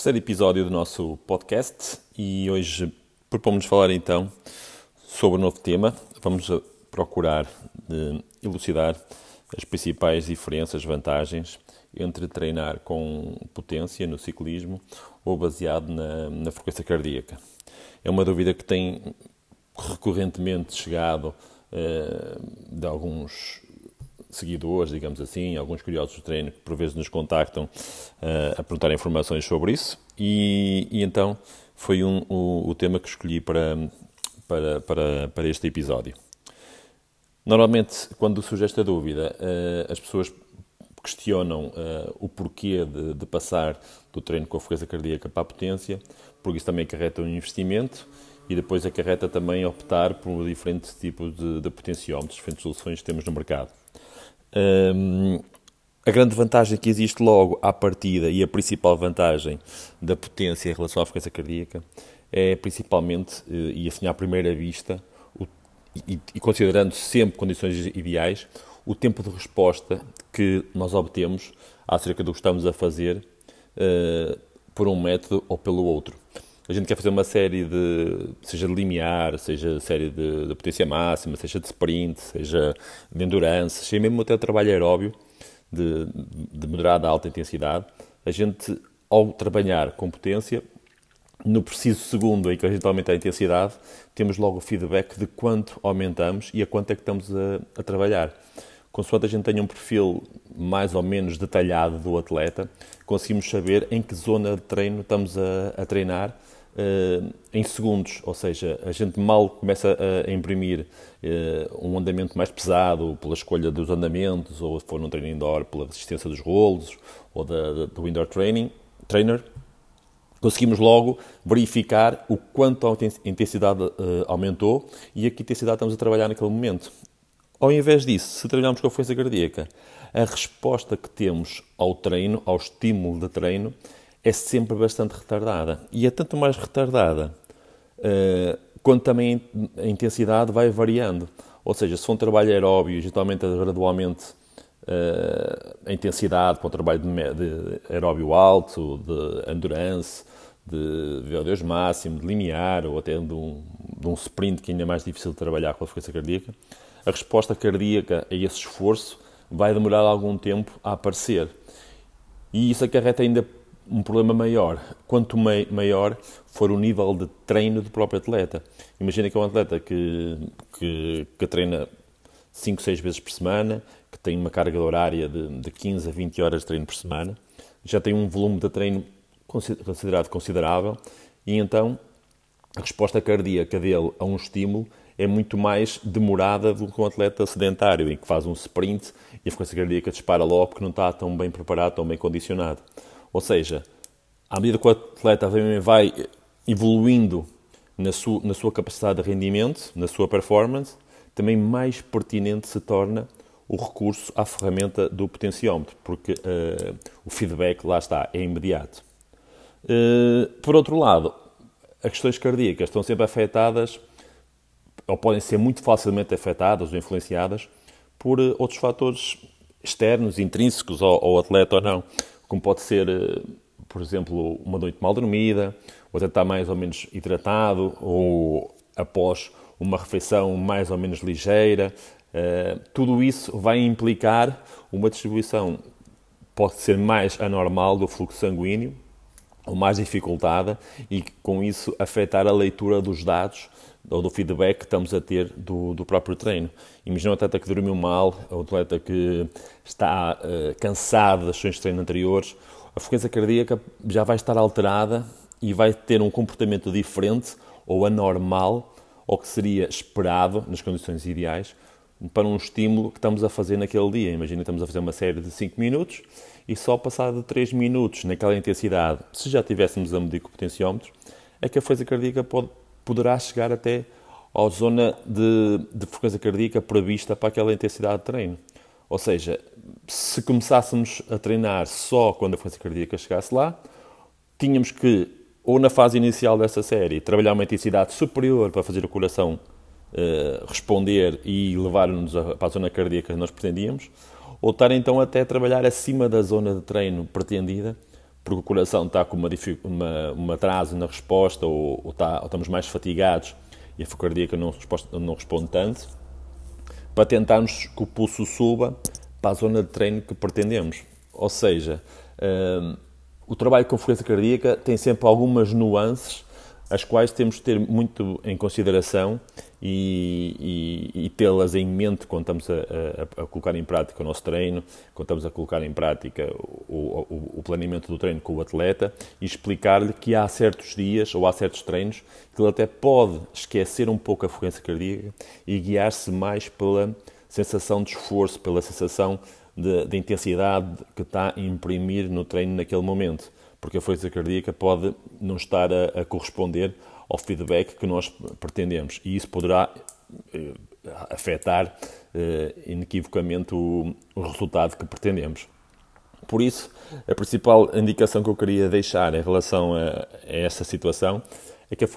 terceiro episódio do nosso podcast e hoje propomos falar então sobre um novo tema. Vamos procurar eh, elucidar as principais diferenças, vantagens entre treinar com potência no ciclismo ou baseado na, na frequência cardíaca. É uma dúvida que tem recorrentemente chegado uh, de alguns seguidores, digamos assim, alguns curiosos do treino que por vezes nos contactam uh, a perguntar informações sobre isso e, e então foi um, o, o, tema que escolhi para, para, para, para este episódio. Normalmente, quando surge esta dúvida, uh, as pessoas questionam uh, o porquê de, de, passar do treino com a frequência cardíaca para a potência, porque isso também acarreta um investimento e depois acarreta também optar por diferentes tipos de, de potenciómetros, diferentes soluções que temos no mercado. Um, a grande vantagem que existe logo à partida e a principal vantagem da potência em relação à frequência cardíaca é principalmente, eh, e assim à primeira vista, o, e, e, considerando sempre condições ideais, o tempo de resposta que nós obtemos acerca do que estamos a fazer uh, por um método ou pelo outro a gente quer fazer uma série de, seja de limiar, seja série de, de potência máxima, seja de sprint, seja de endurance, seja mesmo até trabalho aeróbio, de, de moderada a alta intensidade, a gente, ao trabalhar com potência, no preciso segundo em que a gente aumenta a intensidade, temos logo o feedback de quanto aumentamos e a quanto é que estamos a, a trabalhar. Consoante a gente tenha um perfil mais ou menos detalhado do atleta, conseguimos saber em que zona de treino estamos a, a treinar uh, em segundos, ou seja, a gente mal começa a, imprimir uh, um andamento mais pesado pela escolha dos andamentos, ou se for num treino indoor pela resistência dos rolos, ou da, da, do indoor training, trainer, conseguimos logo verificar o quanto a intensidade uh, aumentou e a que intensidade estamos a trabalhar naquele momento. Ao invés disso, se trabalharmos com a frequência cardíaca, a resposta que temos ao treino, ao estímulo de treino, é sempre bastante retardada. E é tanto mais retardada uh, quanto também a intensidade vai variando. Ou seja, se for um trabalho aeróbio, geralmente gradualmente uh, a intensidade para um trabalho de, de aeróbio alto, de endurance, de VO2 máximo, de limiar ou até de um, de um sprint que ainda é mais difícil de trabalhar com a frequência cardíaca, a resposta cardíaca a esse esforço vai demorar algum tempo a aparecer. E isso acarreta ainda um problema maior. Quanto maior for o nível de treino do próprio atleta. Imagina que é um atleta que, que, que treina 5, 6 vezes por semana, que tem uma carga horária de, de 15 a 20 horas de treino por semana, já tem um volume de treino considerado considerável e então a resposta cardíaca dele a um estímulo é muito mais demorada do que um atleta sedentário, em que faz um sprint e a frequência cardíaca dispara logo porque não está tão bem preparado, tão bem condicionado. Ou seja, à medida que o atleta vai evoluindo na sua, na sua capacidade de rendimento, na sua performance, também mais pertinente se torna o recurso à ferramenta do potenciómetro, porque uh, o feedback, lá está, é imediato. Uh, por outro lado, as questões cardíacas estão sempre afetadas, ou podem ser muito facilmente afetadas ou influenciadas, por uh, outros fatores externos, intrínsecos ao, ao atleta ou não como pode ser, eh, por exemplo, uma noite mal dormida, ou até estar mais ou menos hidratado, ou após uma refeição mais ou menos ligeira. Eh, tudo isso vai implicar uma distribuição, pode ser mais anormal do fluxo sanguíneo, ou mais dificultada, e com isso afetar a leitura dos dados ou do feedback que estamos a ter do, do próprio treino. Imagina um atleta que dormiu mal, um atleta que está uh, cansado das sessões de treino anteriores, a frequência cardíaca já vai estar alterada e vai ter um comportamento diferente ou anormal ou que seria esperado nas condições ideais para um estímulo que estamos a fazer naquele dia. Imagina estamos a fazer uma série de 5 minutos e só passado 3 minutos naquela intensidade, se já tivéssemos a medir com o potenciómetro, é que a frequência cardíaca pode poderá chegar até à zona de, de frequência cardíaca prevista para aquela intensidade de treino. Ou seja, se começássemos a treinar só quando a frequência cardíaca chegasse lá, tínhamos que, ou na fase inicial dessa série, trabalhar uma intensidade superior para fazer o coração uh, responder e levar-nos para a zona cardíaca que nós pretendíamos, ou estar então até a trabalhar acima da zona de treino pretendida porque o coração está com uma, uma, um atraso na resposta ou, ou, está, ou, estamos mais fatigados e a cardíaca não, não responde tanto, para tentarmos que o pulso suba para a zona de treino que pretendemos. Ou seja, um, o trabalho com frequência cardíaca tem sempre algumas nuances as quais temos de ter muito em consideração e, e, e tê-las em mente quando estamos a, a, a, colocar em prática o nosso treino, quando estamos a colocar em prática o, o, o planeamento do treino com o atleta e explicar-lhe que há certos dias ou há certos treinos que ele até pode esquecer um pouco a frequência cardíaca e guiar-se mais pela sensação de esforço, pela sensação de, de intensidade que está a imprimir no treino naquele momento porque a frequência cardíaca pode não estar a, a corresponder ao feedback que nós pretendemos e isso poderá eh, afetar eh, inequivocamente o, o, resultado que pretendemos. Por isso, a principal indicação que eu queria deixar em relação a, a essa situação é que a,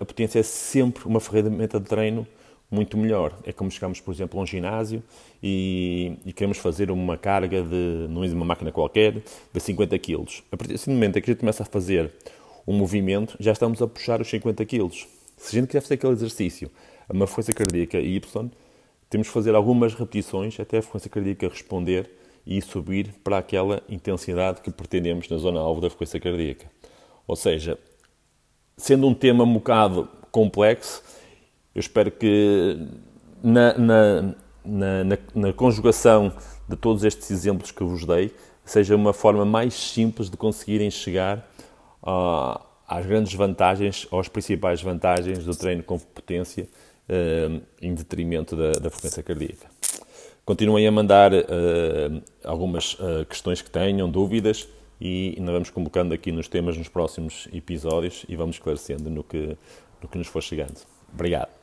a potência é sempre uma ferramenta de treino muito melhor. É como chegamos, por exemplo, a um ginásio e, e queremos fazer uma carga de, não é uma máquina qualquer, de 50 kg. A partir do momento em que a gente começa a fazer um movimento, já estamos a puxar os 50 kg. Se a gente quiser fazer aquele exercício uma frequência cardíaca Y, temos que fazer algumas repetições até a frequência cardíaca responder e subir para aquela intensidade que pretendemos na zona-alvo da frequência cardíaca. Ou seja, sendo um tema um bocado complexo, eu espero que na, na, na, na, conjugação de todos estes exemplos que vos dei seja uma forma mais simples de conseguirem chegar uh, às grandes vantagens, às principais vantagens do treino com potência uh, em detrimento da, da, frequência cardíaca. Continuem a mandar uh, algumas questões que tenham, dúvidas, e nós vamos convocando aqui nos temas nos próximos episódios e vamos esclarecendo no que, no que nos for chegando. Obrigado.